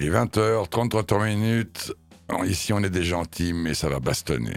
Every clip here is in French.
Il est 20h, 33 minutes. Ici, on est des gentils, mais ça va bastonner.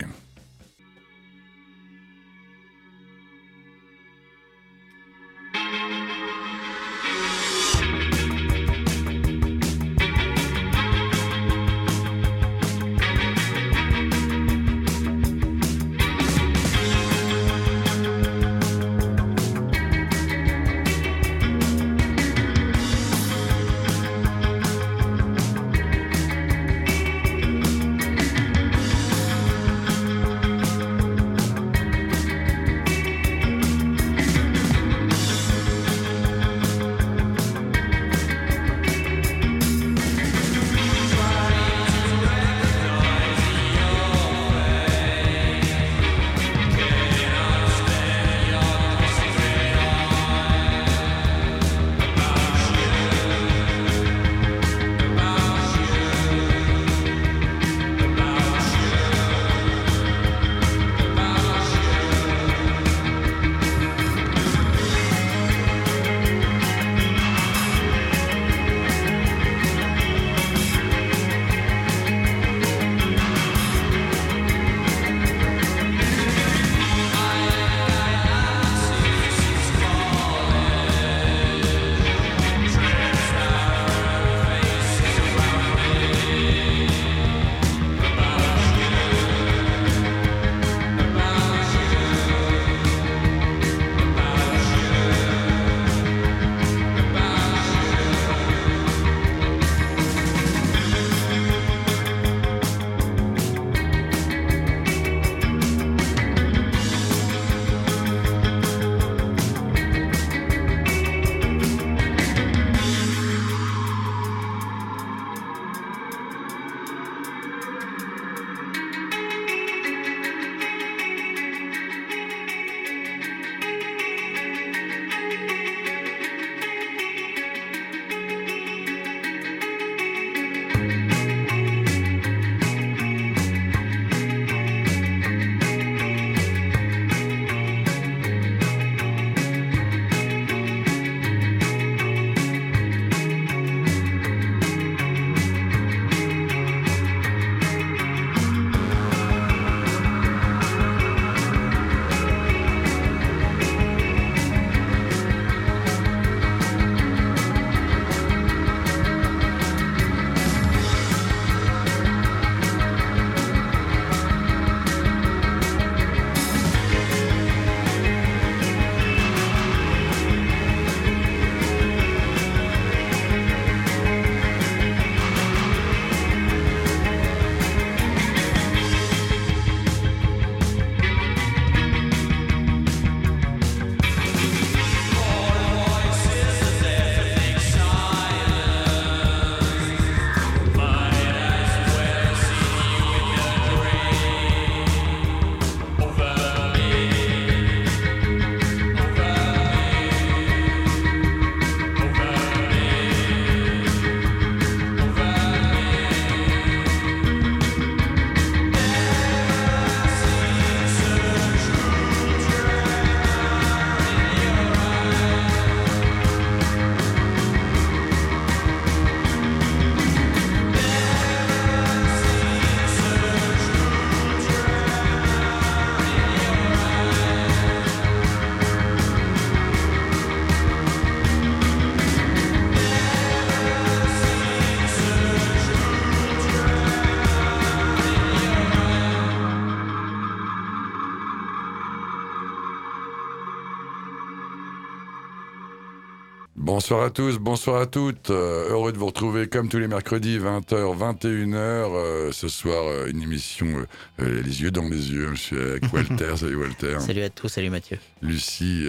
Bonsoir à tous, bonsoir à toutes. Euh, heureux de vous retrouver comme tous les mercredis, 20h, 21h. ce soir, euh, une émission euh, Les yeux dans les yeux. Je suis avec Walter. salut Walter. Salut à tous, salut Mathieu. Lucie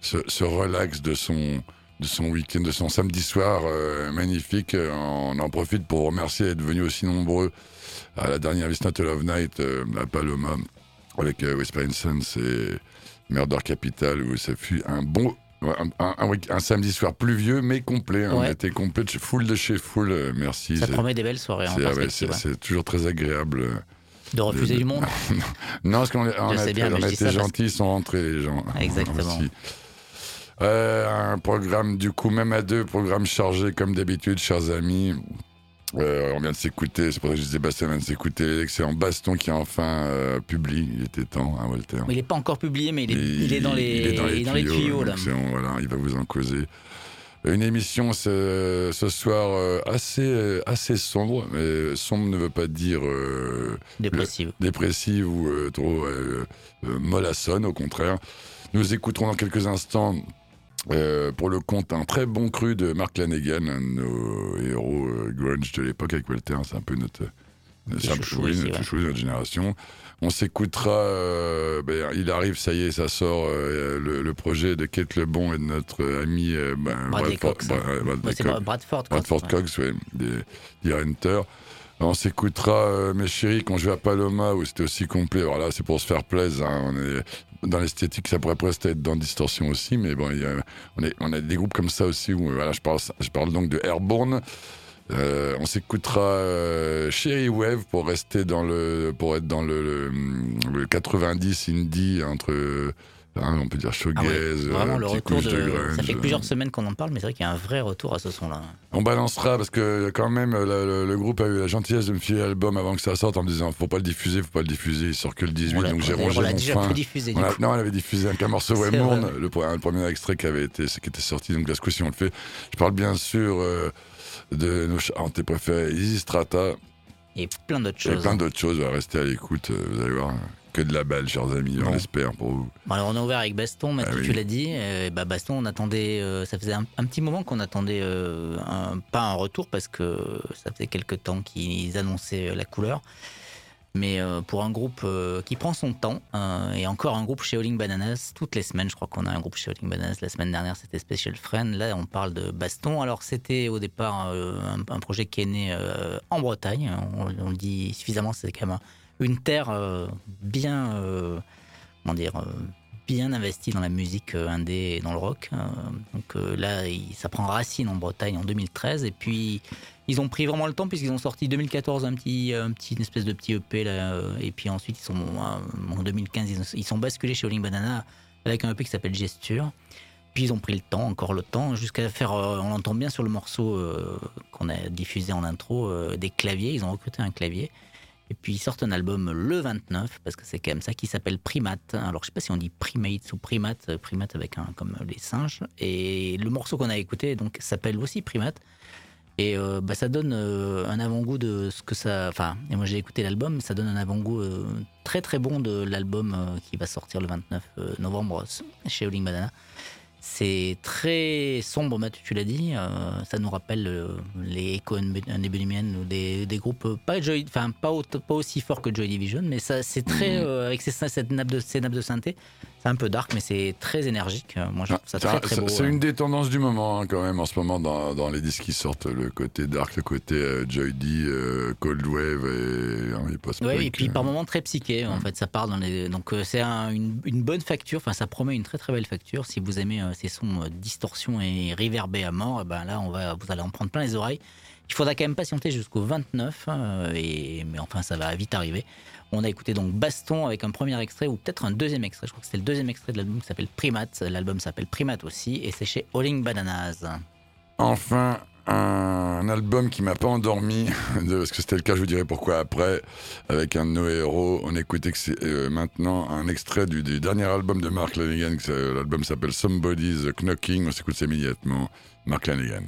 se, relaxe de son, de son week-end, de son samedi soir magnifique. On en profite pour remercier d'être venus aussi nombreux à la dernière Visna Love Night à Paloma avec Whisper Incense et Murder Capital où ça fut un bon un, samedi soir pluvieux mais complet. Hein. On était complet, full de chez full. Euh, merci. Ça promet des belles soirées. C'est toujours très agréable. Euh, de refuser du monde Non, parce qu'on on a, été gentils, ils sont rentrés les gens. Exactement. Euh, un programme, du coup, même à deux, programme chargé comme d'habitude, chers amis. Euh, on vient de s'écouter, c'est pour ça que je disais Bastien vient de s'écouter l'excellent Baston qui a enfin euh, publié. Il était temps, hein, Walter. il n'est pas encore publié, mais il est, il est, dans, les, il est dans, les, tuyaux. là. voilà, il va vous en causer. Une émission ce, ce soir euh, assez, assez sombre, mais sombre ne veut pas dire dépressive. dépressive ou trop mollassonne, au contraire. Nous écouterons dans quelques instants euh, pour le compte, un très bon cru de Mark Lanegan, un de nos héros euh, grunge de l'époque avec Walter, c'est un peu notre, chouchou, de notre génération. On s'écoutera, euh, ben, il arrive, ça y est, ça sort, le, projet de Kate Lebon et de notre ami ben, Bradford, Cox, Bradford, Bradford, Bradford Cox, oui, des, Hunter. On s'écoutera Mes chéris quand je vais à Paloma où c'était aussi complet. Alors là, c'est pour se faire plaisir. Hein. On est dans l'esthétique, ça pourrait presque être dans Distorsion aussi, mais bon, on, est, on a des groupes comme ça aussi où voilà, je parle, je parle donc de Airborne. Euh, on s'écoutera euh, Sherry Wave pour rester dans le, pour être dans le, le, le 90 indie entre Hein, on peut dire showgaze, ah le retour de, Ça fait plusieurs semaines qu'on en parle, mais c'est vrai qu'il y a un vrai retour à ce son-là. On balancera parce que quand même le, groupe a eu la gentillesse de me filer l'album avant que ça sorte en me disant faut pas le diffuser, faut pas le diffuser, il sort que le 18, donc j'ai rongé on l'a déjà pu diffuser. non, on avait diffusé un morceau Waymourn, le, le, premier extrait qui avait été, qui était sorti, donc la ce coup-ci on le fait. Je parle bien sûr euh, de nos chantés préférés, Easy Strata. Et plein d'autres choses. Et plein d'autres choses, restez à l'écoute, euh, vous allez voir que de la balle, chers amis, on espère pour vous. alors on a ouvert avec Baston, mais ah tu l'as dit. Euh, bah Baston, on attendait, euh, ça faisait un, petit moment qu'on attendait euh, pas un retour parce que ça faisait quelques temps qu'ils annonçaient la couleur. Mais pour un groupe qui prend son temps, et encore un groupe chez Howling Bananas, toutes les semaines, je crois qu'on a un groupe chez Howling Bananas. La semaine dernière, c'était Special Friend. Là, on parle de Baston. Alors, c'était au départ un, projet qui est né en Bretagne. On, on, le dit suffisamment, c'est quand même une terre euh, bien, euh, comment dire, euh, bien investie dans la musique indé et dans le rock. donc là, ça prend racine en Bretagne en 2013 et puis ils ont pris vraiment le temps puisqu'ils ont sorti 2014 un petit, un petit une espèce de petit EP et puis ensuite ils sont en 2015 ils, sont basculés chez Oling Banana avec un EP qui s'appelle Gesture. Puis ils ont pris le temps, encore le temps, jusqu'à faire, on l'entend bien sur le morceau qu'on a diffusé en intro, des claviers. Ils ont recruté un clavier. Et puis ils sortent un album le 29, parce que c'est quand même ça, qui s'appelle Primate. Alors je sais pas si on dit Primate ou Primate, euh, Primate avec un comme les singes. Et le morceau qu'on a écouté donc s'appelle aussi Primate. Et euh, bah, ça donne euh, un avant-goût de ce que ça. Enfin, et moi j'ai écouté l'album, ça donne un avant-goût très très bon de l'album qui va sortir le 29 novembre chez Oling Banana. C'est très sombre, Mathieu, tu l'as dit. Euh, ça nous rappelle euh, les Echo and ou des, des groupes euh, pas, Joy, enfin, pas, pas, aussi forts que Joy Division, mais ça, c'est très. Mhm. avec ces, cette nappe de, ces nappes de synthé, c'est un peu dark, mais c'est très énergique. Moi, je trouve ça très, très beau. C'est une des tendances du moment, hein, quand même, en ce moment, dans, dans, les disques qui sortent. Le côté dark, le côté Joy D, Cold Wave et hein, Oui, et puis par moments très psyché, en fait. Ça part dans les. Donc, c'est une, une, bonne facture. Enfin, ça promet une très très belle facture. Si vous aimez ces sons euh, distorsion et réverbés à mort, eh ben là, on va, vous allez en prendre plein les oreilles. Il faudra quand même patienter jusqu'au 29, euh, et, mais enfin, ça va vite arriver. On a écouté donc Baston avec un premier extrait, ou peut-être un deuxième extrait. Je crois que c'était le deuxième extrait de l'album qui s'appelle Primate. L'album s'appelle Primate aussi, et c'est chez Alling Bananas. Enfin, un album qui m'a pas endormi, parce que c'était le cas, je vous dirai pourquoi après, avec un de nos héros. On écoutait euh, maintenant un extrait du, dernier album de Mark Lanigan, l'album s'appelle Somebody's Knocking, on s'écoute immédiatement, Mark Lanigan.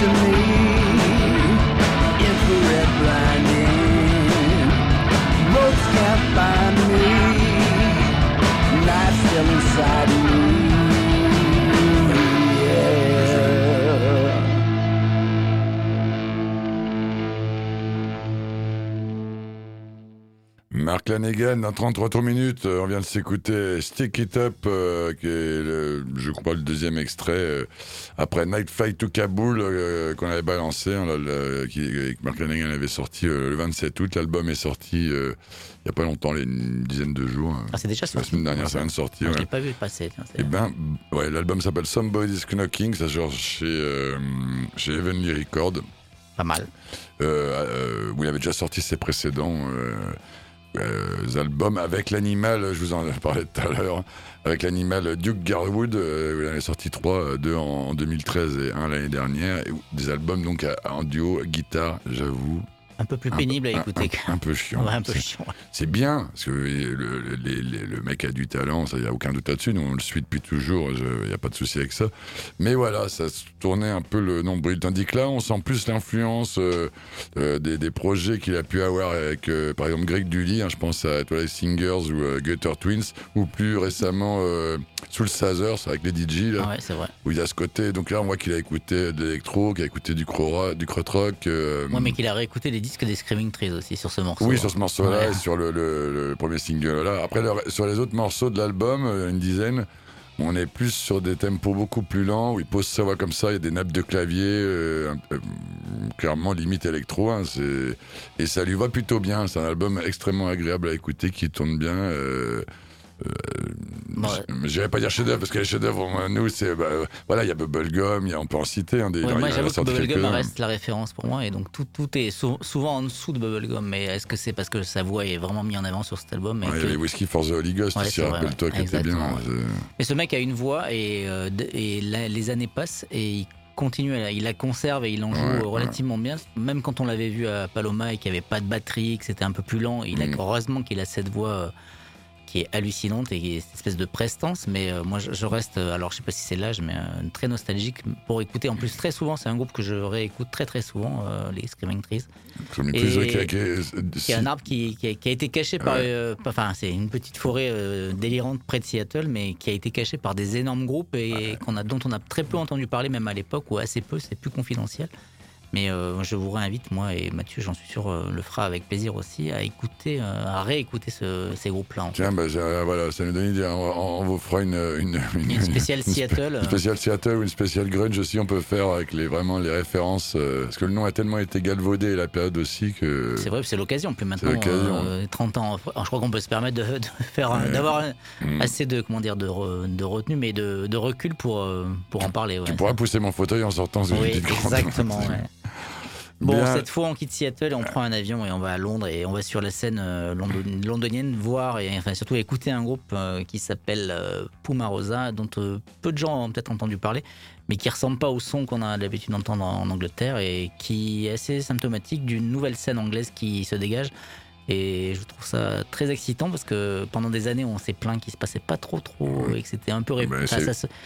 to me. Dans 33 minutes, euh, on vient de s'écouter Stick It Up, euh, qui est, le, je crois, le deuxième extrait, euh, après Night Flight to Kaboul, qu'on avait balancé, hein, qui, Mark Lanegan avait sorti le 27 août. L'album est sorti il n'y a pas longtemps, une dizaine de jours. Ah, c'est déjà sorti La semaine dernière, ça vient de sortir. Ah, je l'ai pas vu passer. Eh ben, ouais, l'album s'appelle Somebody's Knocking, ça sort chez, chez Heavenly Records. Pas mal. où il avait déjà sorti ses précédents euh, albums avec l'animal, je vous en parlais tout à l'heure, avec l'animal Duke Garwood, euh, il en est sorti trois, euh, deux en, 2013 et un l'année dernière, des albums donc en duo guitare, j'avoue, un peu plus pénible à écouter. Un, peu chiant. un peu chiant. C'est bien, parce que le, le, mec a du talent, il n'y a aucun doute là-dessus. Nous, on le suit depuis toujours, il n'y a pas de souci avec ça. Mais voilà, ça tournait un peu le nombril. Tandis que là, on sent plus l'influence euh, euh, des, projets qu'il a pu avoir avec, euh, par exemple, Greg Dully, hein, je pense à Twilight Singers ou Gutter Twins, ou plus récemment Soul Sazers avec les DJ, là, c'est vrai. où il a ce côté. Donc là, on voit qu'il a écouté de l'électro, qu'il a écouté du, cro du rock. ouais, mais qu'il a réécouté les que des Screaming Trees aussi sur ce morceau. Oui, sur ce morceau-là et sur le, premier single. Là. Après, sur les autres morceaux de l'album, euh, une dizaine, on est plus sur des tempos beaucoup plus lents, où il pose sa voix comme ça, il y a des nappes de clavier, euh, clairement limite électro, hein, et ça lui va plutôt bien. C'est un album extrêmement agréable à écouter, qui tourne bien. Euh, euh, je vais pas dire chef-d'œuvre parce que les chefs-d'œuvre, nous, c'est. Bah, voilà, il y a Bubblegum, y a, on peut en citer. Hein, des, moi, j'avoue que Bubblegum reste la référence pour moi et donc tout, tout est souvent en dessous de Bubblegum. Mais est-ce que c'est parce que sa voix est vraiment mise en avant sur cet album Il y avait Whiskey for the Holy Ghost, ouais, rappelle-toi, qui était bien. Mais ce mec a une voix et, euh, et les années passent et il continue, il la conserve et il en joue relativement bien. Même quand on l'avait vu à Paloma et qu'il n'y avait pas de batterie, que c'était un peu plus lent, il a, mm. heureusement qu'il a cette voix euh, qui est hallucinante et qui est une espèce de prestance. Mais euh, moi, je, reste, euh, alors je sais pas si c'est l'âge, mais euh, très nostalgique pour écouter. En plus, très souvent, c'est un groupe que je réécoute très très souvent, les Screaming Trees. qui, est un arbre qui, a, été caché par. enfin, c'est une petite forêt délirante près de Seattle, mais qui a été caché par des énormes groupes et qu'on a, dont on a très peu entendu parler, même à l'époque, ou assez peu, c'est plus confidentiel. Mais euh, je vous réinvite, moi et Mathieu, j'en suis sûr, euh, le fera avec plaisir aussi, à écouter, euh, à réécouter ces groupes-là. Tiens, bah, voilà, ça nous donne une idée. On, vous fera une, une, une, spéciale Seattle. Une spéciale Seattle ou une spéciale grunge aussi, on peut faire avec les, vraiment les références. parce que le nom a tellement été galvaudé la période aussi que. C'est vrai, c'est l'occasion. Puis maintenant, 30 ans, je crois qu'on peut se permettre de, faire, d'avoir mm. assez de, comment dire, de, de retenue, mais de, de recul pour, pour en parler. Tu pourras pousser mon fauteuil en sortant. Oui, exactement. Bon, cette fois, on quitte Seattle et on prend un avion et on va à Londres et on va sur la scène euh, londonienne voir et enfin surtout écouter un groupe euh, qui s'appelle euh, Pumarosa, dont peu de gens ont peut-être entendu parler, mais qui ressemble pas au son qu'on a l'habitude d'entendre en Angleterre et qui est assez symptomatique d'une nouvelle scène anglaise qui se dégage. Et je trouve ça très excitant parce que pendant des années, on s'est plaint qu'il se passait pas trop, trop et que c'était un peu répété.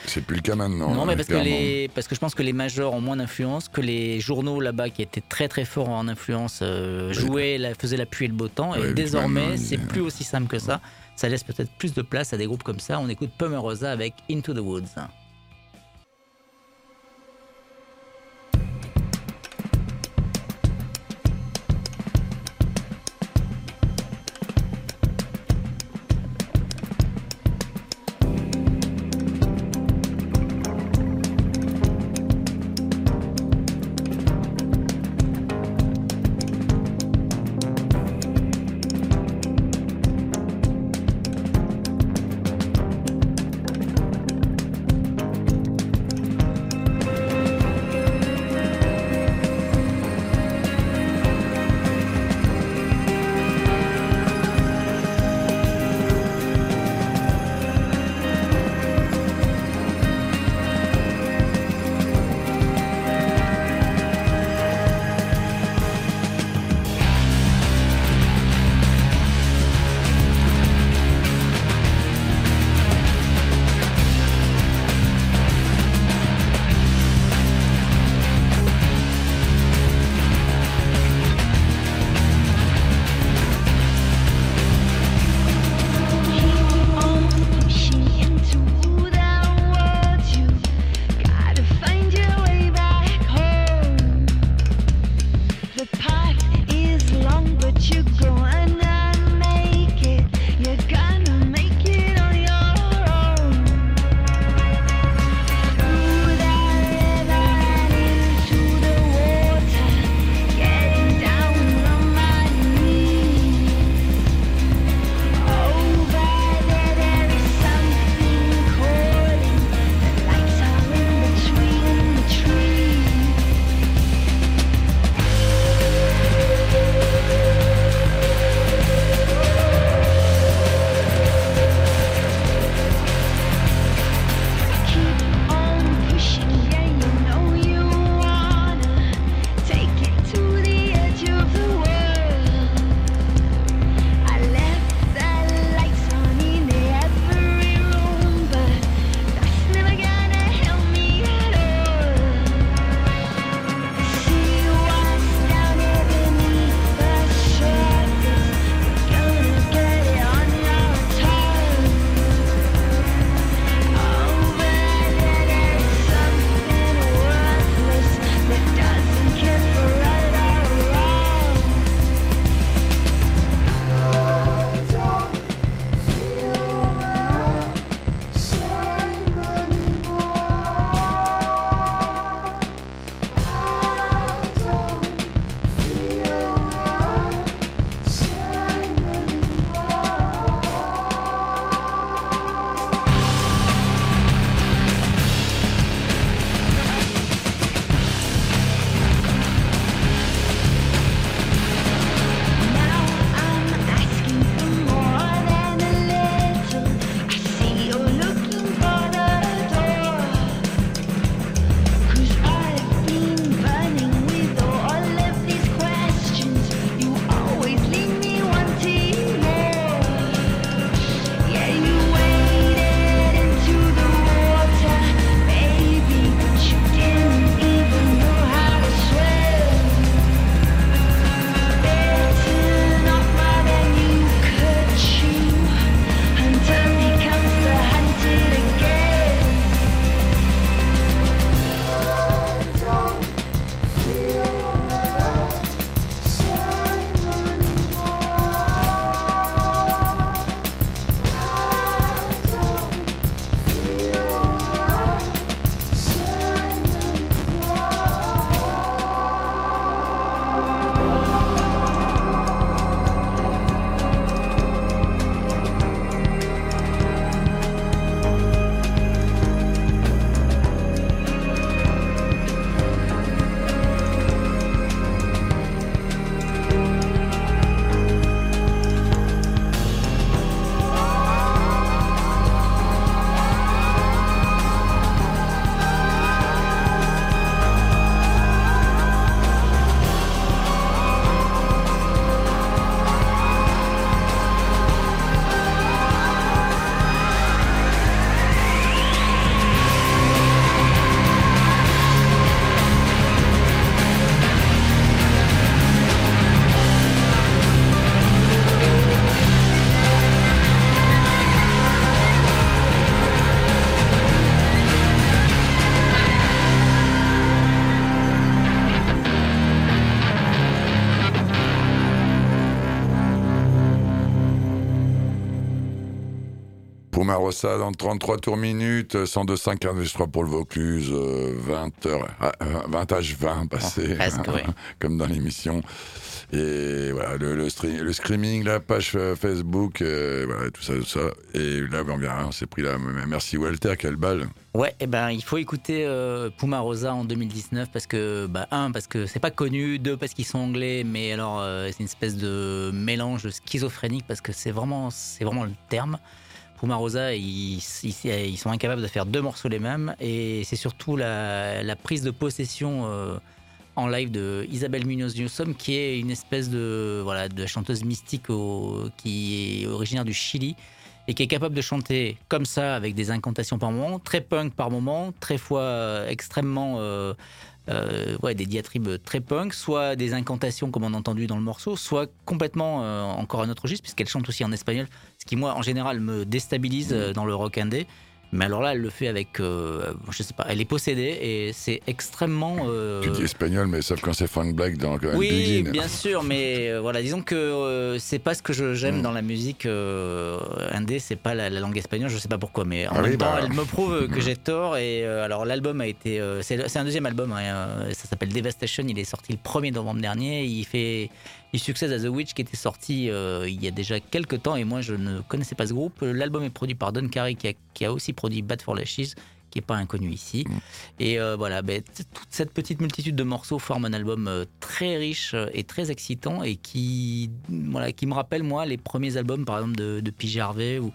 c'est plus le cas maintenant. Non, mais parce que, les, parce que je pense que les majors ont moins d'influence, que les journaux là-bas qui étaient très très forts en influence euh, jouaient, la, faisaient la pluie et le beau temps. et désormais, c'est plus aussi simple que ça. Ça laisse peut-être plus de place à des groupes comme ça. On écoute Pomerosa avec Into the Woods. Pour Marossa, dans 33 tours minutes, 102,5 enregistrement pour le Vaucluse, 20 h 20 h 20 passé, comme dans l'émission. Et voilà, le, le, le, screaming, la page euh, Facebook, euh, voilà, tout ça, tout ça. Et là, on vient, on s'est pris là. Merci Walter, quelle balle. Ouais, et eh ben il faut écouter euh, Puma Rosa en 2019 parce que, bah, un, parce que c'est pas connu, deux, parce qu'ils sont anglais, mais alors c'est une espèce de mélange schizophrénique parce que c'est vraiment, c'est vraiment le terme. Puma Rosa, ils, ils, sont incapables de faire deux morceaux les mêmes. Et c'est surtout la, prise de possession en live de Isabelle Munoz Newsom, qui est une espèce de chanteuse mystique qui est originaire du Chili et qui est capable de chanter comme ça avec des incantations par moment, très punk par moment, très fois euh, extrêmement euh, euh, ouais, des diatribes très punk, soit des incantations comme on a entendu dans le morceau, soit complètement encore un autre registre puisqu'elle chante aussi en espagnol, ce qui moi en général me déstabilise dans le rock indé. Mais alors là, elle le fait avec, euh, je sais pas, elle est possédée et c'est extrêmement. Euh, tu dis espagnol, mais sauf quand c'est Frank Black dans quand Oui, bien sûr, mais euh, voilà, disons que c'est pas ce que j'aime mm. dans la musique indé, c'est pas la, langue espagnole, je sais pas pourquoi, mais en ah même temps, bah. elle me prouve que mm. j'ai tort. Et alors l'album a été, c'est un deuxième album, hein, ça s'appelle Devastation, il est sorti le 1er novembre dernier, il fait il succède à The Witch qui était sorti euh, il y a déjà quelques temps et moi je ne connaissais pas ce groupe. L'album est produit par Don Carey qui a, aussi produit Bad for Lashes qui est pas inconnu ici. Mm. Et euh, voilà, ben, toute cette petite multitude de morceaux forme un album euh, très riche et très excitant et qui, voilà, qui me rappelle moi les premiers albums par exemple de, de P.J. Harvey ou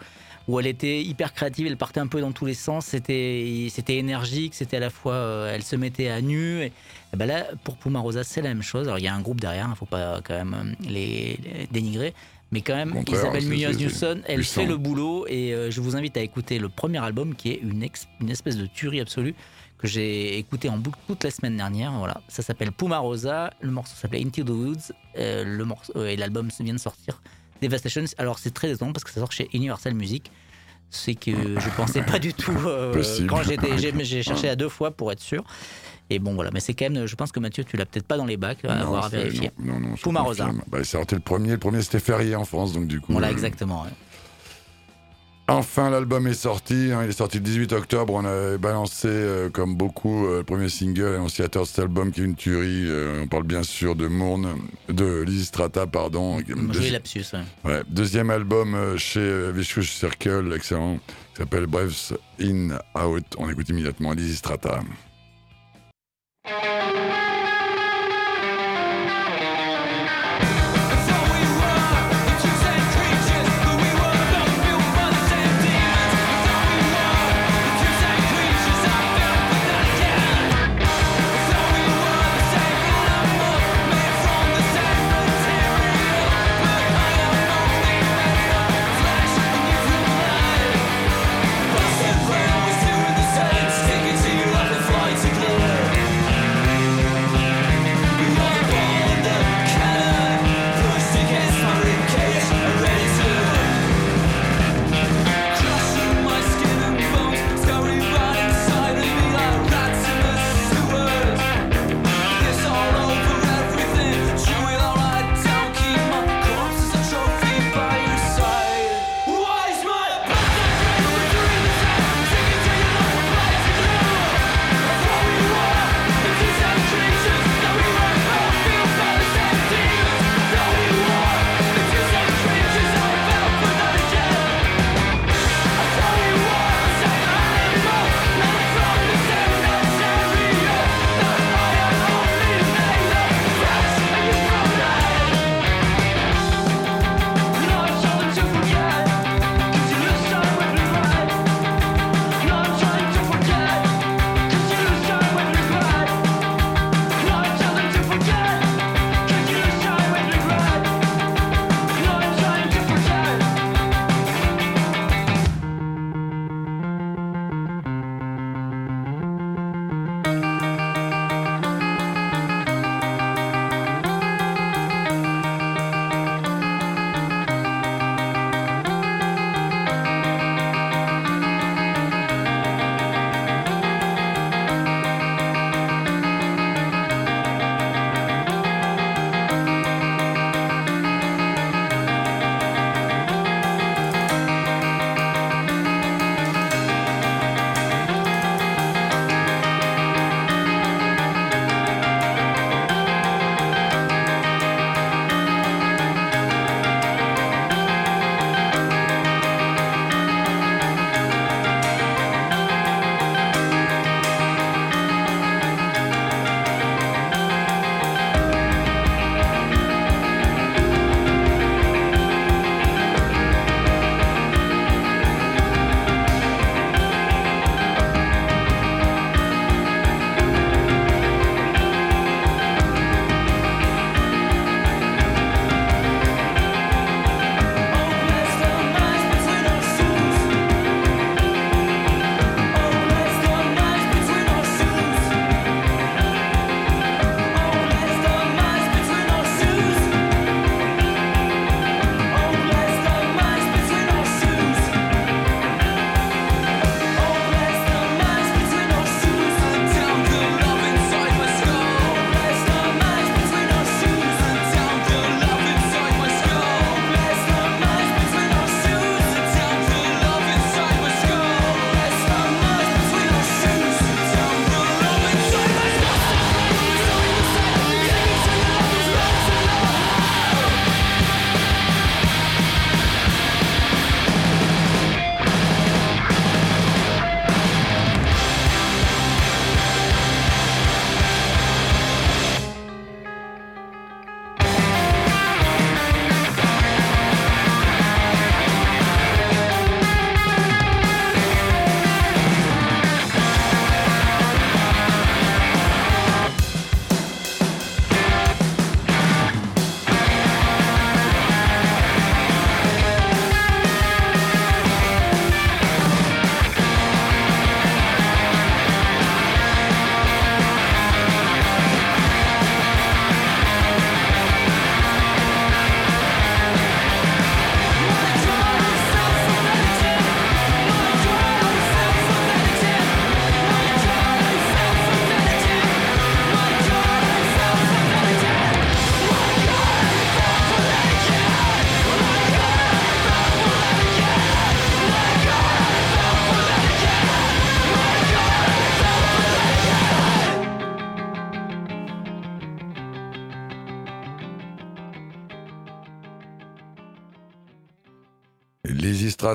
où elle était hyper créative, elle partait un peu dans tous les sens, c'était c'était énergique, c'était à la fois, euh, elle se mettait à nu. Et, ben là, pour Puma Rosa, c'est la même chose. Alors il y a un groupe derrière, il ne faut pas quand même euh, les, dénigrer. Mais quand même, Isabelle Munoz-Newson, elle fait le boulot et euh, je vous invite à écouter le premier album qui est une, une espèce de tuerie absolue que j'ai écouté en boucle toute la semaine dernière. Voilà, ça s'appelle Puma Rosa, le morceau s'appelait Into the Woods, le morceau, et l'album vient de sortir. Devastation, alors c'est très étonnant parce que ça sort chez Universal Music. C'est que je pensais pas du tout euh, quand j'étais, j'ai cherché à deux fois pour être sûr. Et bon voilà, mais c'est quand même, je pense que Mathieu, tu l'as peut-être pas dans les bacs, à avoir à vérifier. Non, non, Puma Rosa. Bah, c'est le premier, le premier c'était férié en France, donc du coup. Voilà, euh, exactement. Enfin, l'album est sorti. Hein, il est sorti le 18 octobre. On a balancé, euh, comme beaucoup, euh, le premier single annonciateur de cet album qui est une tuerie. Euh, on parle bien sûr de Mourne, de Lizzy Strata, pardon. Deux... lapsus, ouais. Deuxième album chez Vicious Circle, excellent, qui s'appelle Breaths In Out. On écoute immédiatement Lizzy Strata.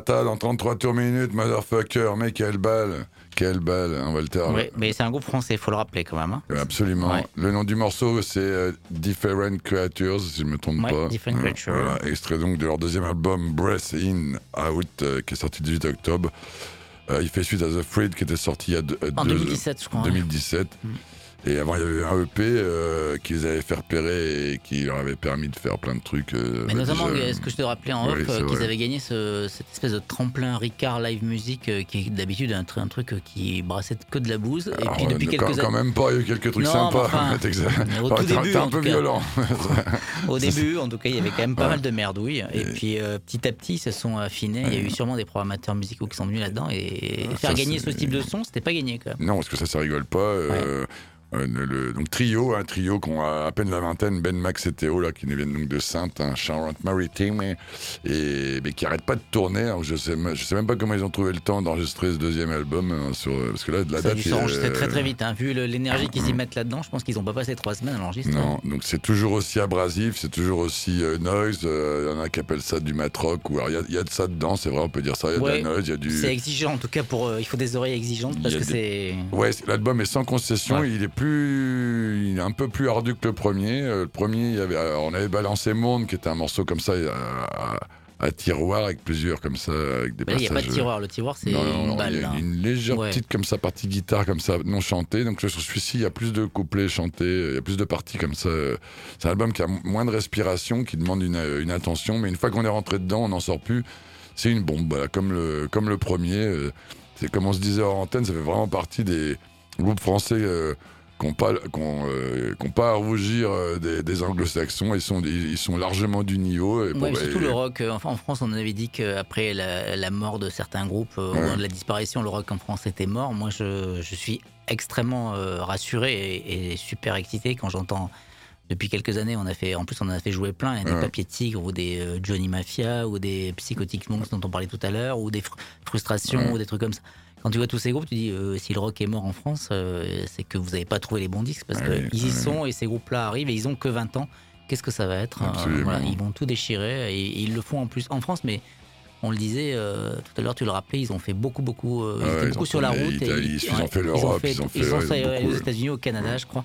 Strata dans 33 tours minutes, motherfucker, mais quelle balle quelle balle, hein, Walter Oui, mais c'est un groupe français, il faut le rappeler quand même. Hein. Absolument. Le nom du morceau, c'est euh, Different Creatures, si je ne me trompe pas. Different Creatures. Voilà, extrait donc de leur deuxième album, Breath In, Out, euh, qui est sorti le 18 octobre. Euh, il fait suite à The Freed, qui était sorti il y a en 2017, je crois. 2017. Et avant, il y avait un EP euh, qu'ils avaient fait repérer et qui leur avait permis de faire plein de trucs. Euh, Mais notamment, est-ce que je te rappelais en off euh, qu'ils avaient gagné ce, cette espèce de tremplin Ricard Live Music qui est d'habitude un, un, truc qui brassait que de la bouse. Et puis depuis quelques années. Quand même pas, il y a eu quelques trucs sympas. Enfin, au tout début. un peu violent. au début, en tout cas, il y avait quand même pas mal de merdouilles. Et, puis petit à petit, ils se sont affinés. Il y a eu sûrement des programmateurs musicaux qui sont venus là-dedans. Et faire gagner ce type de son, c'était pas gagné. Quoi. Non, parce que ça, ça rigole pas. Euh, le, donc trio, un trio qui ont à peine la vingtaine, Ben, Max et Théo, là, qui viennent donc de Sainte, un Charente-Maritime, et, mais qui n'arrêtent pas de tourner. je sais, je sais même pas comment ils ont trouvé le temps d'enregistrer ce deuxième album, hein, sur, parce que là, de la date. Ils enregistré très très vite, hein. vu l'énergie qu'ils y mettent là-dedans, je pense qu'ils n'ont pas passé trois semaines à l'enregistrer. Non, donc c'est toujours aussi abrasif, c'est toujours aussi euh, noise. Il euh, y en a qui appellent ça du matrock, ou il y, a de ça dedans, c'est vrai, on peut dire ça. Il y a de la noise, il y a du. C'est exigeant, en tout cas, pour, il faut des oreilles exigeantes parce que c'est. Ouais, l'album est sans concession, il est plus est un peu plus ardu que le premier. Euh, le premier, il y avait, on avait balancé Monde, qui était un morceau comme ça. À, tiroir avec plusieurs comme ça avec des Il n'y a pas de tiroir, le tiroir c'est une balle. Il y a une légère petite comme ça partie guitare comme ça non chantée. Donc sur celui-ci il y a plus de couplets chantés, il y a plus de parties comme ça. C'est un album qui a moins de respiration, qui demande une, une attention, mais une fois qu'on est rentré dedans, on n'en sort plus. C'est une bombe, comme le comme le premier. Euh, c'est comme on se disait en antenne, ça fait vraiment partie des groupes français. Euh, qui n'ont pas, euh, pas à rougir euh, des, anglo-saxons. Ils sont, ils sont largement du niveau. Et surtout le rock. Euh, en France, on avait dit qu'après la, la, mort de certains groupes, la disparition, le rock en France était mort. Moi, je, je suis extrêmement rassuré et, super excité quand j'entends. Depuis quelques années, on a fait, en plus, on en a fait jouer plein. Il y a des papiers de tigre ou des Johnny Mafia ou des Psychotic Monks dont on parlait tout à l'heure ou des frustrations ou des trucs comme ça quand tu vois tous ces groupes, tu dis euh, si le rock est mort en France, euh, c'est que vous n'avez pas trouvé les bons disques parce qu'ils y sont et ces groupes-là arrivent et ils ont que 20 ans. Qu'est-ce que ça va être euh, Ils vont tout déchirer et, ils le font en plus en France, mais on le disait tout à l'heure, tu le rappelais, ils ont fait beaucoup, beaucoup, ils beaucoup sur la route. et, ils, ont fait l'Europe, ils ont fait, ils ont fait, les États-Unis, au Canada, je crois.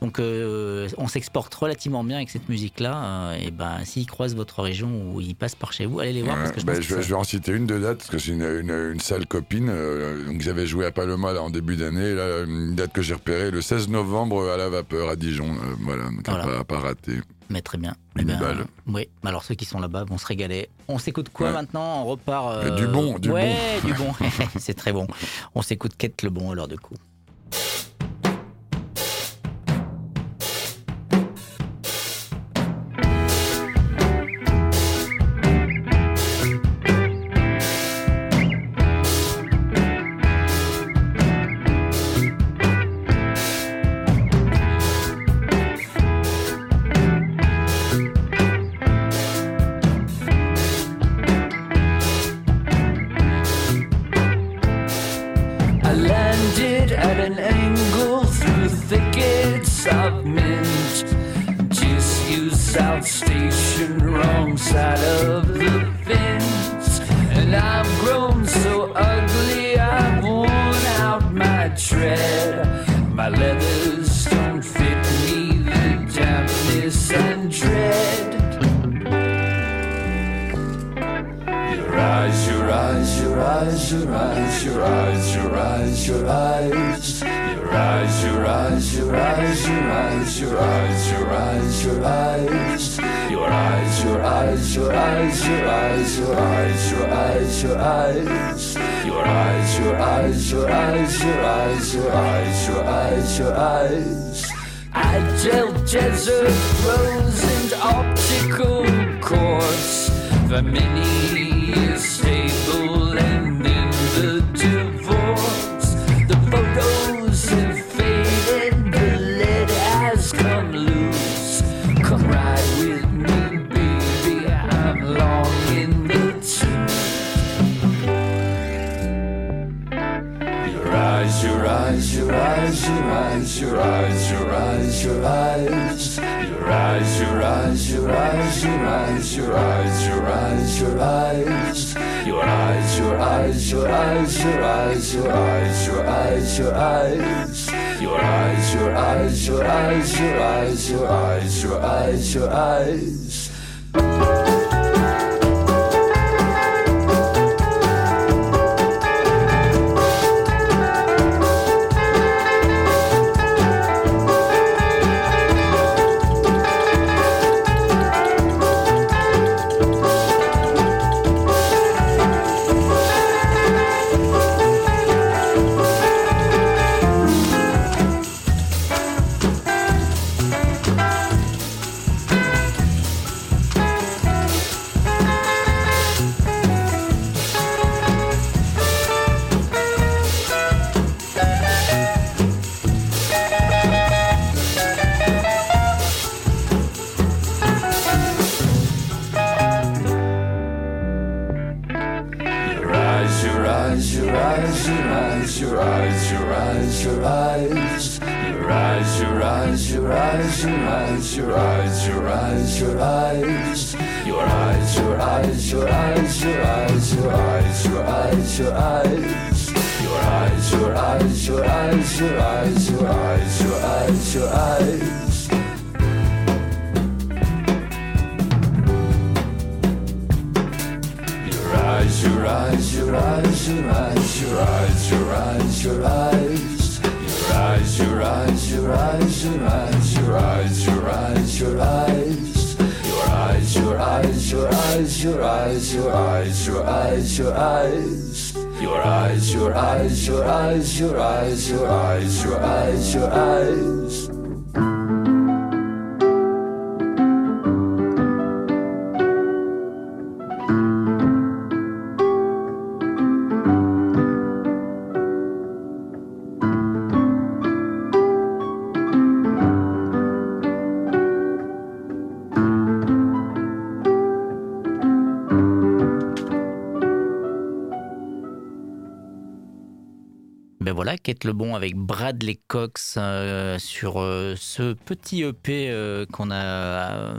Donc euh, on s'exporte relativement bien avec cette musique-là. Euh, et ben s'ils croisent votre région ou ils passent par chez vous, allez les voir. parce que je, ben, je, vais, en citer une de date parce que c'est une, une, sale copine. Euh, donc j'avais joué à Paloma là, en début d'année. Une date que j'ai repérée le 16 novembre à la vapeur à Dijon. voilà, donc voilà. Pas, raté. Mais très bien. Une eh ben, balle. oui, alors ceux qui sont là-bas vont se régaler. On s'écoute quoi maintenant? On repart. Du bon, du ouais, du bon. c'est très bon. On s'écoute Quête le bon alors du coup. Eyes, your eyes, your eyes, your eyes, your eyes, your eyes. Your eyes, your eyes, your eyes, your eyes, your eyes, your eyes, your eyes. Your eyes, your eyes, your eyes, your eyes, your eyes. Your eyes, your eyes, your eyes, your eyes, your eyes, your eyes, your eyes. Your eyes, your eyes, your eyes, your eyes, your eyes, your eyes, your eyes. Your eyes, your eyes, your eyes, your eyes, your eyes, your eyes, your eyes. Eyes, your eyes. Your eyes, your eyes, your eyes, your eyes, your eyes, your eyes, your eyes. Your eyes, your eyes, your eyes, your eyes, your eyes, your eyes, your eyes. Your eyes, your eyes, your eyes, your eyes, your eyes, your eyes, your eyes. Your eyes, your eyes, your eyes, your eyes, your eyes, your eyes, eyes. Your eyes, your eyes, your eyes, your eyes, your eyes, your eyes, your eyes. Your eyes, your eyes, your eyes, your eyes, your eyes, your eyes, your eyes. Your eyes, your eyes, your eyes, your eyes, your eyes, your eyes, Kate Lebon avec Bradley Cox euh, sur euh, ce petit EP euh, qu'on a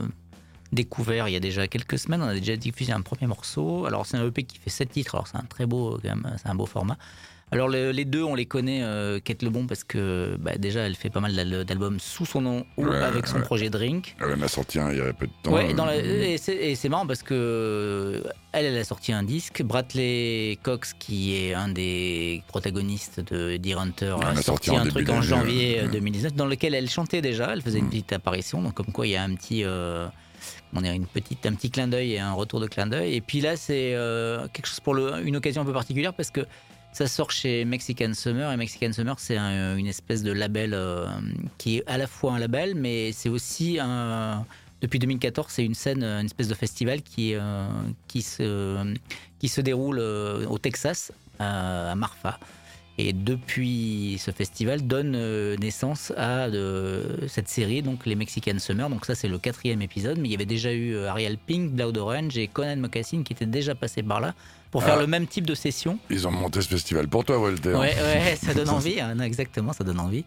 découvert il y a déjà quelques semaines. On a déjà diffusé un premier morceau. Alors c'est un EP qui fait 7 titres, alors c'est un très c'est un beau format. Alors le- les deux, on les connaît, euh, Kate Lebon, parce que bah, déjà elle fait pas mal d'al- d'albums sous son nom ou Ouais, avec son ouais. projet Drink. Elle en a sorti un il y a peu de temps. Ouais, et, Euh, et c'est marrant parce que elle, elle a sorti un disque. Bradley Cox, qui est un des protagonistes de Deer Hunter, Elle a a sorti un truc en janvier ouais. euh, 2019 dans lequel elle chantait déjà. Elle faisait une Mm. petite apparition, donc comme quoi il y a un petit, euh, on est une petite, un petit clin d'œil et un retour de clin d'œil. Et puis là, c'est euh, quelque chose pour le, une occasion un peu particulière parce que ça sort chez Mexican Summer et Mexican Summer c'est un- une espèce de label euh, qui est à la fois un label mais c'est aussi un depuis 2014 c'est une scène une espèce de festival qui euh, qui se qui se déroule euh, au Texas à, Marfa. Et depuis ce festival donne naissance à cette série donc les Mexican Summer. Donc ça c'est le quatrième épisode mais il y avait déjà eu Ariel Pink, Cloud Orange et Conan Mocassin qui étaient déjà passés par là pour faire Ah. le même type de session Ils ont monté ce festival pour toi, Walter. Ouais, ouais, ça donne envie, hein, non, exactement, ça donne envie.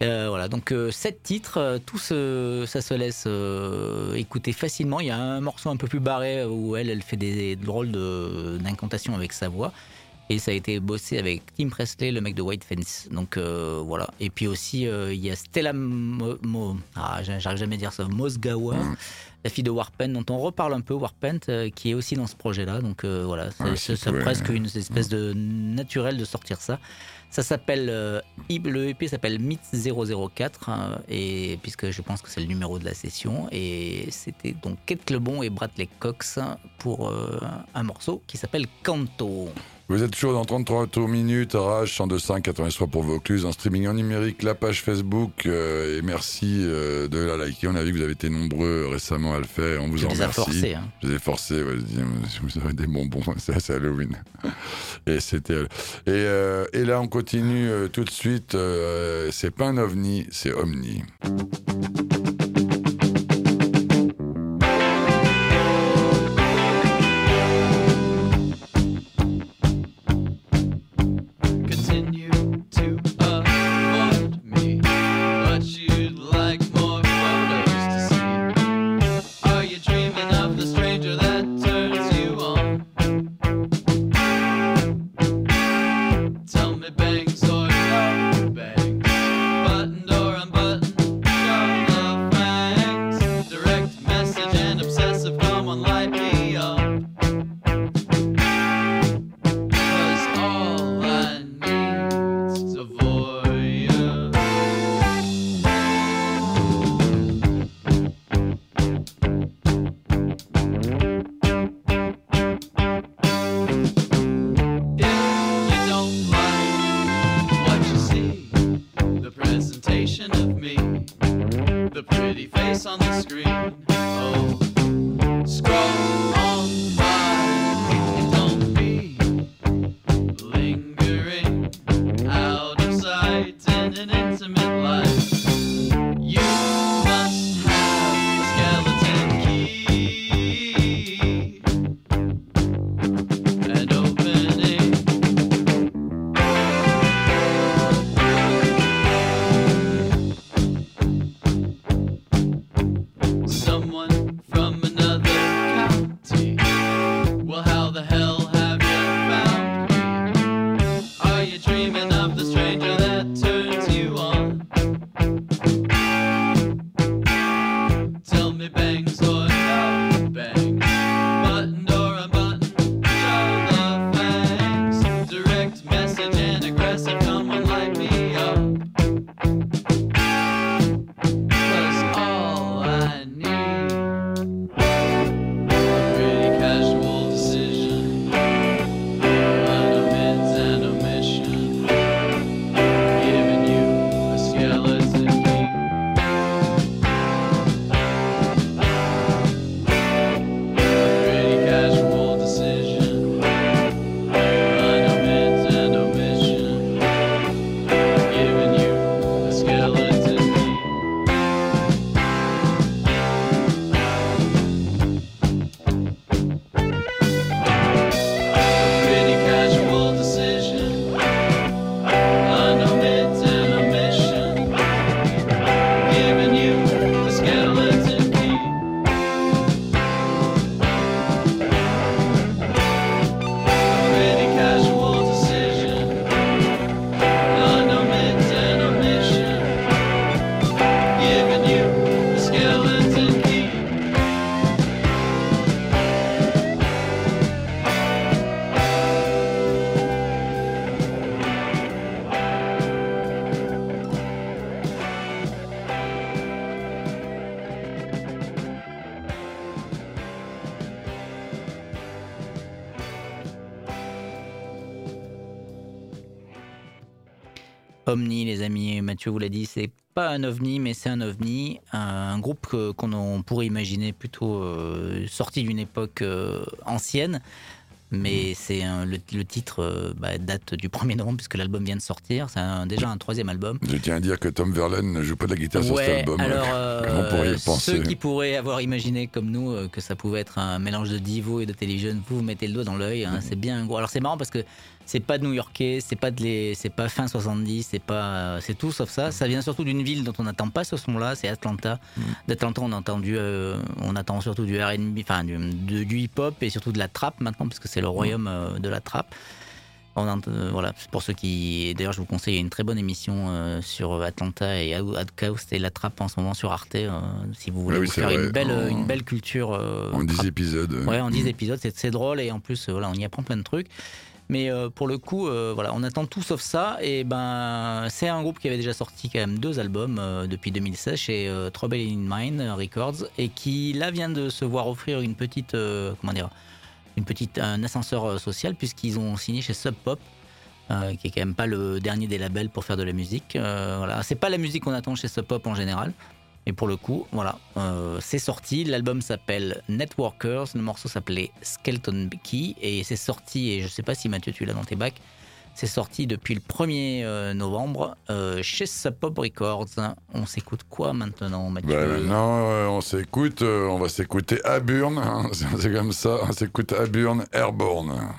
Euh, voilà, donc euh, sept titres, euh, tout ça se laisse euh, écouter facilement. Il y a un morceau un peu plus barré où elle, elle fait des drôles de- d'incantations avec sa voix. Et ça a été bossé avec Tim Presley, le mec de White Fence. Donc euh, voilà. Et puis aussi, euh, il y a Stella Mo, Mo- ah, j'arrive jamais à dire ça, Mosgawa, Mm. la fille de Warpent, dont on reparle un peu, Warpent, euh, qui est aussi dans ce projet-là. Donc voilà, c'est Ouais, c'est- presque ouais. une espèce de naturel de sortir ça. Ça s'appelle I- le EP s'appelle Myth 004 hein, et puisque je pense que c'est le numéro de la session et c'était donc Kate Lebon et Bradley Cox pour un morceau qui s'appelle Canto. Vous êtes toujours dans 33 tours minutes, Rage 102.5, 83 pour Vaucluse, en streaming en numérique, la page Facebook, euh, et merci euh, de la liker. On a vu que vous avez été nombreux récemment à le faire, on vous Je en remercie. forcés. hein. Je les ai forcés, ouais, je dis, vous avez des bonbons, c'est c'est Halloween. Et c'était. Et, euh, et là, on continue euh, tout de suite. euh, c'est pas un ovni, c'est Omni. Mathieu vous l'a dit, c'est pas un ovni, mais c'est un ovni. Un groupe qu'on pourrait imaginer plutôt euh, sorti d'une époque euh, ancienne. Mais c'est un- le, le titre euh, bah, date du 1er novembre puisque l'album vient de sortir. C'est déjà un troisième album. Je tiens à dire que Tom Verlaine ne joue pas de la guitare sur cet Ouais, album. alors euh, penser ceux qui pourraient avoir imaginé comme nous euh, que ça pouvait être un mélange de Divo et de Television, vous vous mettez le doigt dans l'œil. hein, c'est bien gros. Alors c'est marrant parce que c'est pas new-yorkais, c'est pas de les, c'est pas fin 70, c'est pas, c'est tout sauf ça. Ça vient surtout d'une ville dont on n'attend pas ce son-là, c'est Atlanta. D'Atlanta, on a entendu, euh, on attend surtout du R&B, enfin du, du hip-hop et surtout de la trap maintenant parce que c'est le royaume euh, de la trap. On ent- euh, voilà, pour ceux qui. D'ailleurs, je vous conseille il y a une très bonne émission sur Atlanta et Outcast et la trappe en ce moment sur Arte. si vous voulez Ouais, vous faire une vrai. belle, En- une belle culture. En 10 trap. épisodes. Ouais, en 10 Mm. épisodes, c'est drôle et en plus, voilà, on y apprend plein de trucs. Mais euh, pour le coup, euh, voilà, on attend tout sauf ça. Et ben, c'est un groupe qui avait déjà sorti quand même deux albums euh, depuis 2016 chez Trouble in Mind Records et qui là vient de se voir offrir une petite, comment dire, une petite, un ascenseur social puisqu'ils ont signé chez Sub Pop. qui est quand même pas le dernier des labels pour faire de la musique. Voilà, c'est pas la musique qu'on attend chez Sub Pop en général. Et pour le coup, voilà, euh, c'est sorti. L'album s'appelle Networkers. Le morceau s'appelait Skeleton Key. Et c'est sorti, et je sais pas si Mathieu, tu l'as dans tes bacs. C'est sorti depuis le 1er euh, novembre euh, chez Sub Pop Records. On s'écoute quoi maintenant, Mathieu Bah, maintenant, euh, on s'écoute, euh, on va s'écouter Aburn, hein, c'est comme ça, on s'écoute Aburn Airborne. Airborne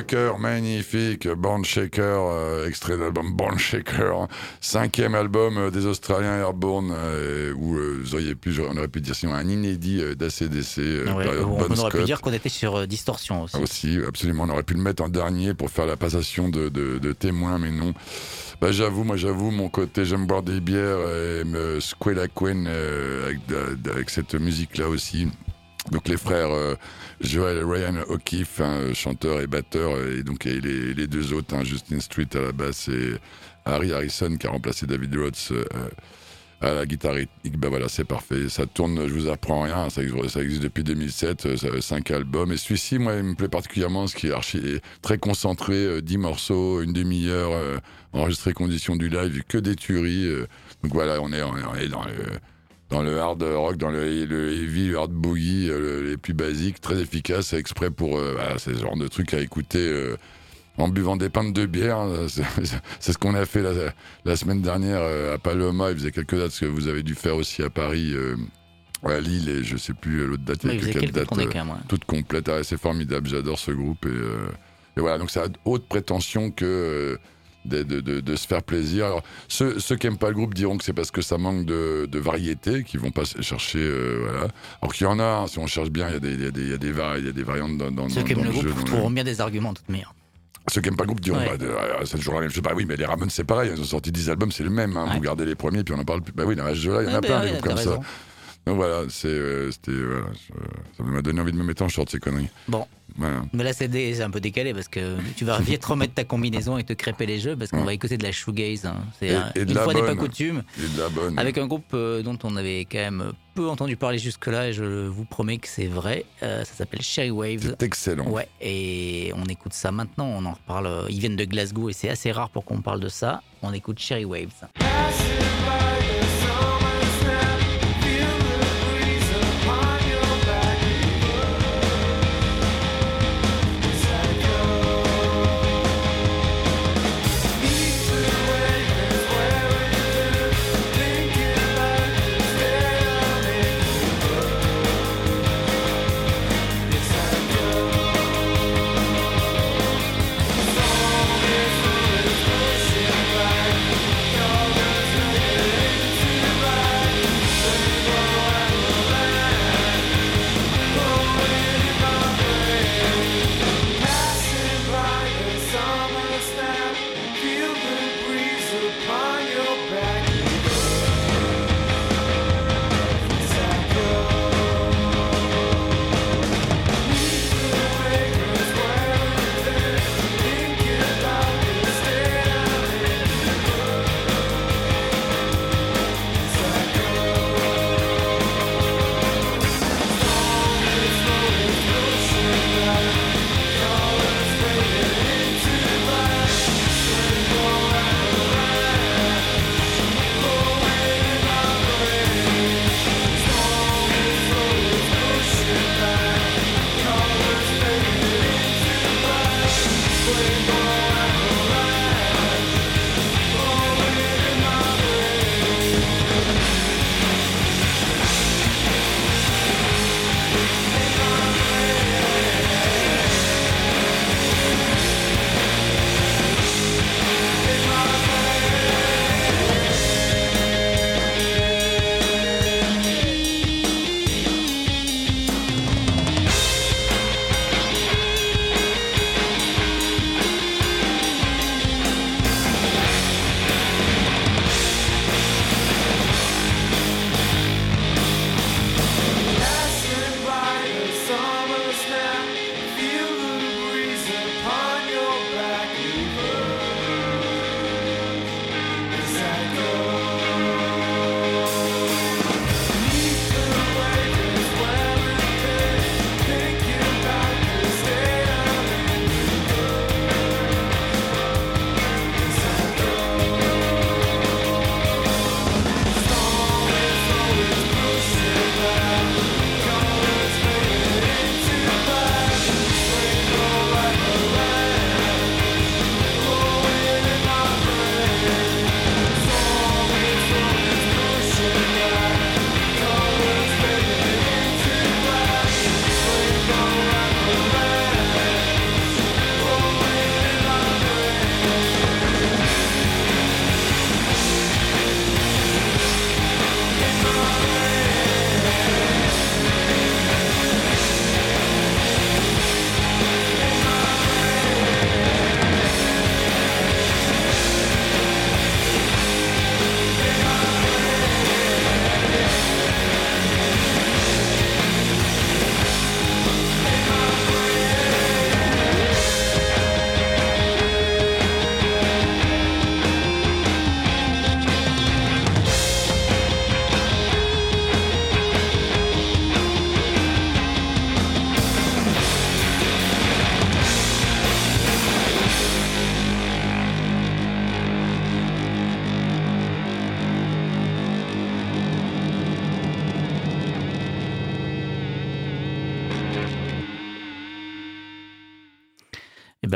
Motherfucker, magnifique, Born Shaker, euh, extrait d'album Born Shaker, cinquième album euh, des Australiens Airborne, euh, où vous auriez pu, on aurait pu dire sinon un inédit d'ACDC, Ouais, on, aurait pu dire qu'on était sur Distorsion aussi. Ah, Aussi, absolument. On aurait pu le mettre en dernier pour faire la passation de, de, de témoins, mais non. Bah, j'avoue, moi, j'avoue, mon côté, j'aime boire des bières et me secouer la couenne avec cette musique-là aussi. Donc, les frères euh, Joel et Ryan O'Keefe, hein, chanteur et batteur, et donc les, deux autres, hein, Justin Street à la basse et Harry Harrison qui a remplacé David Rhodes. euh, à la guitare rythmique, bah voilà, c'est parfait. Ça tourne, je vous apprends rien, ça, existe- depuis 2007, euh, ça cinq albums. Et celui-ci, moi, il me plaît particulièrement, ce qui est très concentré, euh, 10 morceaux, une demi-heure, euh, enregistré conditions du live, que des tueries. euh. donc voilà, on est dans le dans le hard rock, dans le, le heavy, le hard boogie, euh, les plus basiques, très efficace, exprès pour euh, voilà, c'est ce genre de trucs à écouter euh, en buvant des pintes de bière. hein. C'est ce qu'on a fait la, la semaine dernière euh, à Paloma. Il faisait quelques dates, ce que vous avez dû faire aussi à Paris, euh, à Lille, et je sais plus euh, l'autre date. Ouais, il y a quelques dates toutes complètes. Ah, c'est formidable, j'adore ce groupe. Et, euh, et voilà, donc ça a haute prétention que euh, de, de- de- de se faire plaisir. Alors, ceux, ceux qui n'aiment pas le groupe diront que c'est parce que ça manque de, variété, qu'ils vont pas chercher. euh, voilà. Alors qu'il y en a, hein, si on cherche bien, il y a des, il y a des, il y a des, vari- il y a des variantes dans, dans, Ceux dans- qui aiment le le groupe trouveront bien des arguments, de toute manière. Ceux qui n'aiment pas le groupe diront, Ouais. bah, de- euh, c'est toujours la même chose. Bah oui, mais les Ramones, c'est pareil. Ils ont sorti 10 albums, c'est le même. hein. Ouais. Vous gardez les premiers, puis on en parle plus. Bah oui, dans ce jeu-là, il y en a Ouais, plein, bah des groupes comme ça. Donc voilà, c'est, euh, c'était, voilà, je- ça m'a donné envie de me mettre en short, ces conneries. Bon, Voilà. mais là c'est dé- c'est un peu décalé parce que tu vas vite remettre ta combinaison et te crêper les jeux parce qu'on Ouais. va écouter de la shoegaze. hein. C'est Et- un- et de une la fois n'est pas bonne. coutume. Et de la bonne. Avec un groupe euh, dont on avait quand même peu entendu parler jusque-là et je vous promets que c'est vrai. Euh, ça s'appelle Cherry Waves. C'est excellent. Ouais, et on écoute ça maintenant, on en reparle. euh, Ils viennent de Glasgow et c'est assez rare pour qu'on parle de ça. On écoute Cherry Waves.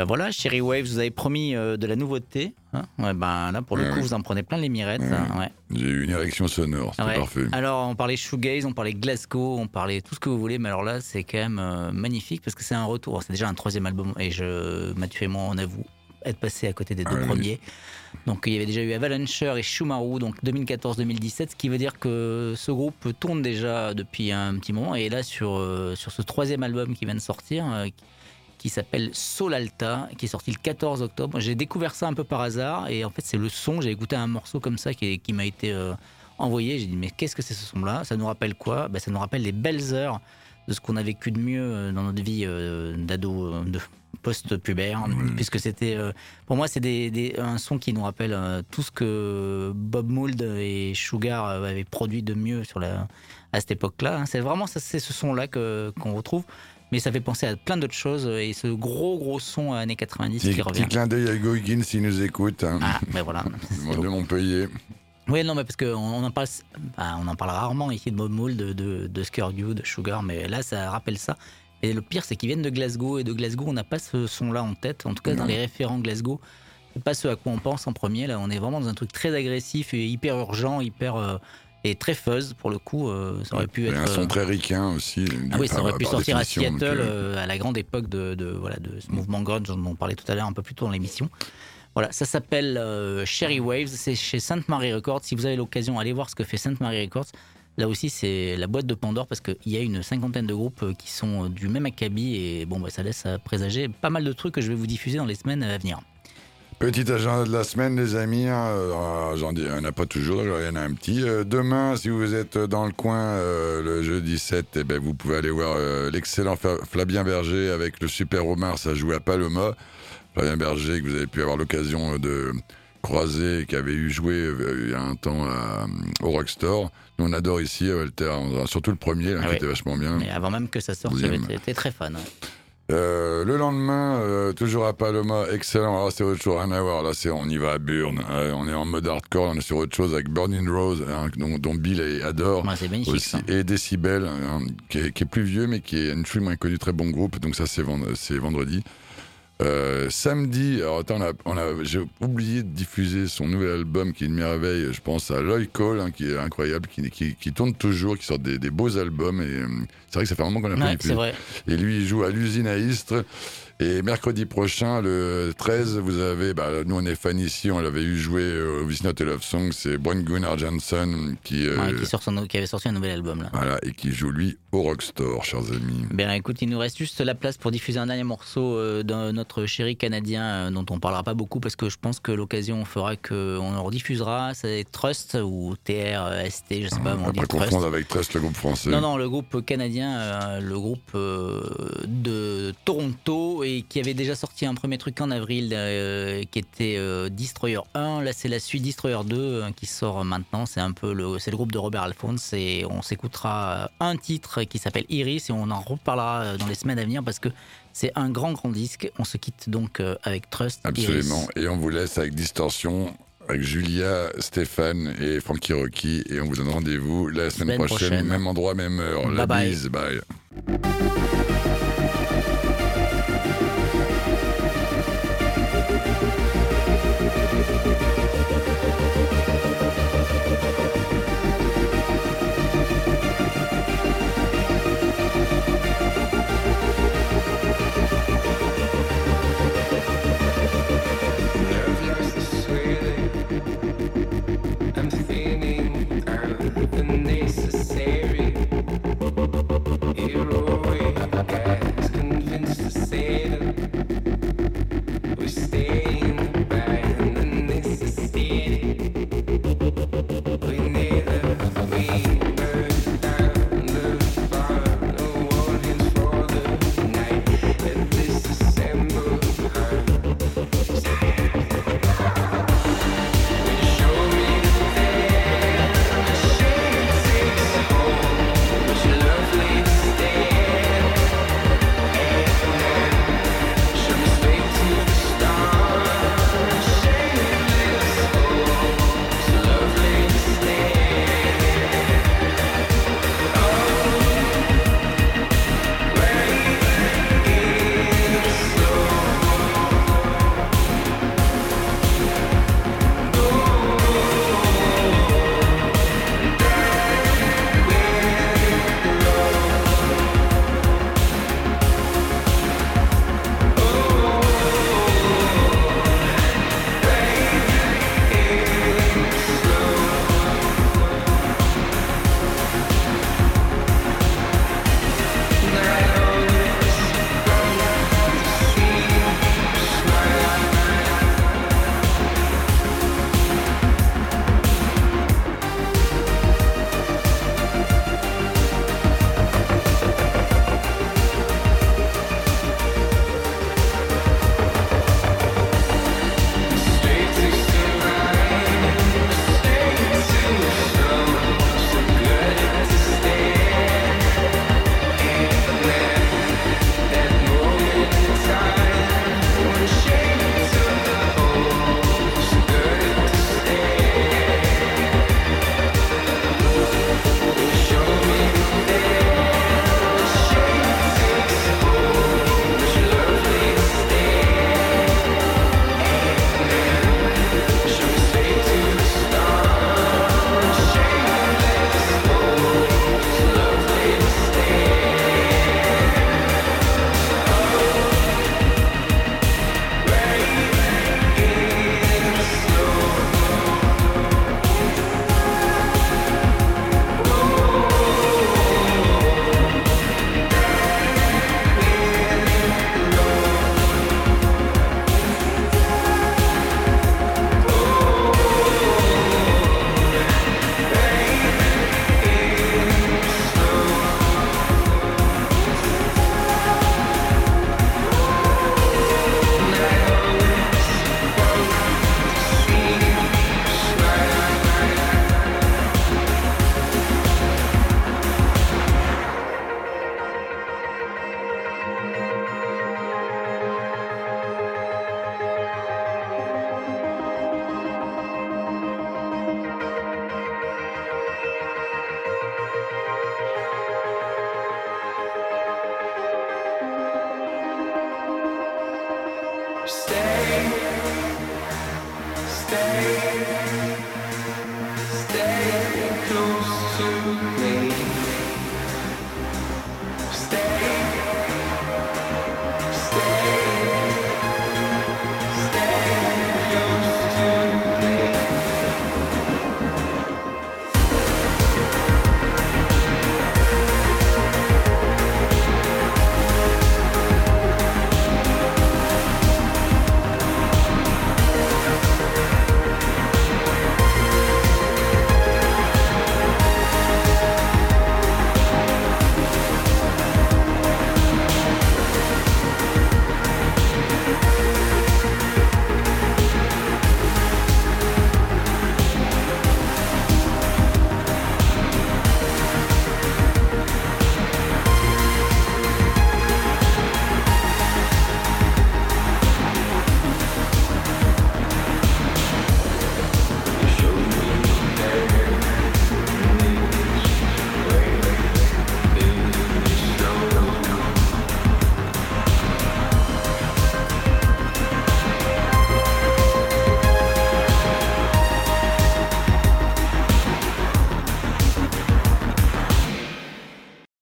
Ben voilà, Cherry Waves, vous avez promis euh, de la nouveauté. hein. ouais, ben là, pour le Ouais, coup, ouais. vous en prenez plein les mirettes. Hein. J'ai eu une érection sonore, Ouais. parfait. Alors, on parlait shoegaze, on parlait Glasgow, on parlait tout ce que vous voulez, mais alors là, c'est quand même euh, magnifique parce que c'est un retour. C'est déjà un troisième album et je, Mathieu et moi, on avoue être passé à côté des deux Ah oui. premiers. Donc, il y avait déjà eu Avalancher et Shumaru, donc 2014-2017, ce qui veut dire que ce groupe tourne déjà depuis un petit moment. Et là, sur, euh, sur ce troisième album qui vient de sortir, qui s'appelle Solalta, qui est sorti le 14 octobre. J'ai découvert ça un peu par hasard et en fait c'est le son. J'ai écouté un morceau comme ça qui, qui m'a été euh, envoyé. J'ai dit mais qu'est-ce que c'est ce son-là? Ça nous rappelle quoi? Ben, Ça nous rappelle les belles heures de ce qu'on a vécu de mieux euh, dans notre vie euh, d'ado, de post-pubère, puisque c'était, euh, pour moi, c'est des, des- un son qui nous rappelle euh, tout ce que Bob Mould et Sugar avaient produit de mieux sur la, à cette époque-là. hein. C'est vraiment ça, c'est ce son-là que qu'on retrouve. Mais ça fait penser à plein d'autres choses et ce gros gros son années 90 Petit, qui revient. petit clin d'œil à Hugo Higgins s'il nous écoute, hein, Ah, ben voilà. de Montpellier. Oui, non, mais parce qu'on on en parle, bah, on en parle rarement ici de Bob Mould, de, de, de Sugar, mais là, ça rappelle ça. Et le pire, c'est qu'ils viennent de Glasgow, et de Glasgow, on n'a pas ce son-là en tête. En tout cas, dans les référents Glasgow, c'est pas ce à quoi on pense en premier. Là, on est vraiment dans un truc très agressif et hyper urgent, hyper euh, et très fuzz pour le coup. euh, ça aurait pu être. un son euh, très ricain aussi. ah oui, ça par- aurait pu sortir à Seattle euh, à la grande époque de, de- voilà, de ce mouvement grunge dont on parlait tout à l'heure un peu plus tôt dans l'émission. Voilà, ça s'appelle euh, Cherry Waves, c'est chez Sainte Marie Records. Si vous avez l'occasion, allez voir ce que fait Sainte Marie Records. Là aussi, c'est la boîte de Pandore parce qu'il y a une cinquantaine de groupes qui sont du même acabit et bon, bah, ça laisse à présager pas mal de trucs que je vais vous diffuser dans les semaines à venir. Petit agenda de la semaine, les amis. hein, euh, J'en dis, il n'y en a pas toujours, il y en a un petit. Euh, demain, si vous êtes dans le coin, euh, le jeudi 7, eh ben, vous pouvez aller voir euh, l'excellent Flavien Berger avec le Super Romar, ça joue à Paloma. Flavien Berger, que vous avez pu avoir l'occasion de croiser, qui avait eu joué euh, il y a un temps à- au Rockstore. Nous, on adore ici, Walter, surtout le premier, là, Ah qui oui. était vachement bien. Mais avant même que ça sorte, j'avais été très fan. ouais. Euh, le lendemain, euh, toujours à Paloma, excellent. Alors c'est autre chose, rien à voir. Là, c'est on y va à Burn. Euh, on est en mode hardcore, on est sur autre chose avec Burning Rose, hein, dont, dont Bill adore. Ouais, c'est magnifique. Aussi, ça. et Decibel, hein, qui, est, qui est plus vieux, mais qui est fille moins connue, très bon groupe. Donc ça, c'est vend- c'est vendredi. Euh, samedi, alors attends, on a, on a- j'ai oublié de diffuser son nouvel album qui est une merveille. Je pense à Lloyd Cole, hein, qui est incroyable, qui, qui, qui tourne toujours, qui sort des, des beaux albums. Et euh, c'est vrai que ça fait un moment qu'on a pas Ouais, vrai. Et lui, il joue à l'usine à Istres. Et mercredi prochain, le 13, vous avez, bah, nous on est fans ici, on l'avait eu jouer euh, au It's Not a Love Song, c'est Brian Gunnar Johnson qui, euh, Ouais, qui, sort son- qui avait sorti un nouvel album là. voilà, et qui joue lui au Rockstore, chers amis. Bien écoute, il nous reste juste la place pour diffuser un dernier morceau euh, de notre chéri canadien euh, dont on parlera pas beaucoup parce que je pense que l'occasion fera qu'on en rediffusera. C'est Trust ou T-R-S-T, je sais pas On va on dit pas Trust. confondre avec Trust, le groupe français. Non, non, le groupe canadien, le groupe de Toronto et qui avait déjà sorti un premier truc en avril euh, qui était euh, Destroyer 1. Là, c'est la suite Destroyer 2 euh, qui sort maintenant. C'est un peu le, c'est le groupe de Robert Alphonse et on s'écoutera un titre qui s'appelle Iris et on en reparlera dans les semaines à venir parce que c'est un grand, grand disque. On se quitte donc avec Trust. Absolument. Iris. Et on vous laisse avec Distorsion, avec Julia, Stéphane et Frankie Rocky. Et on vous donne rendez-vous la semaine, Semaine prochaine, prochaine. même endroit, même heure. La Bye bye. bise, bye.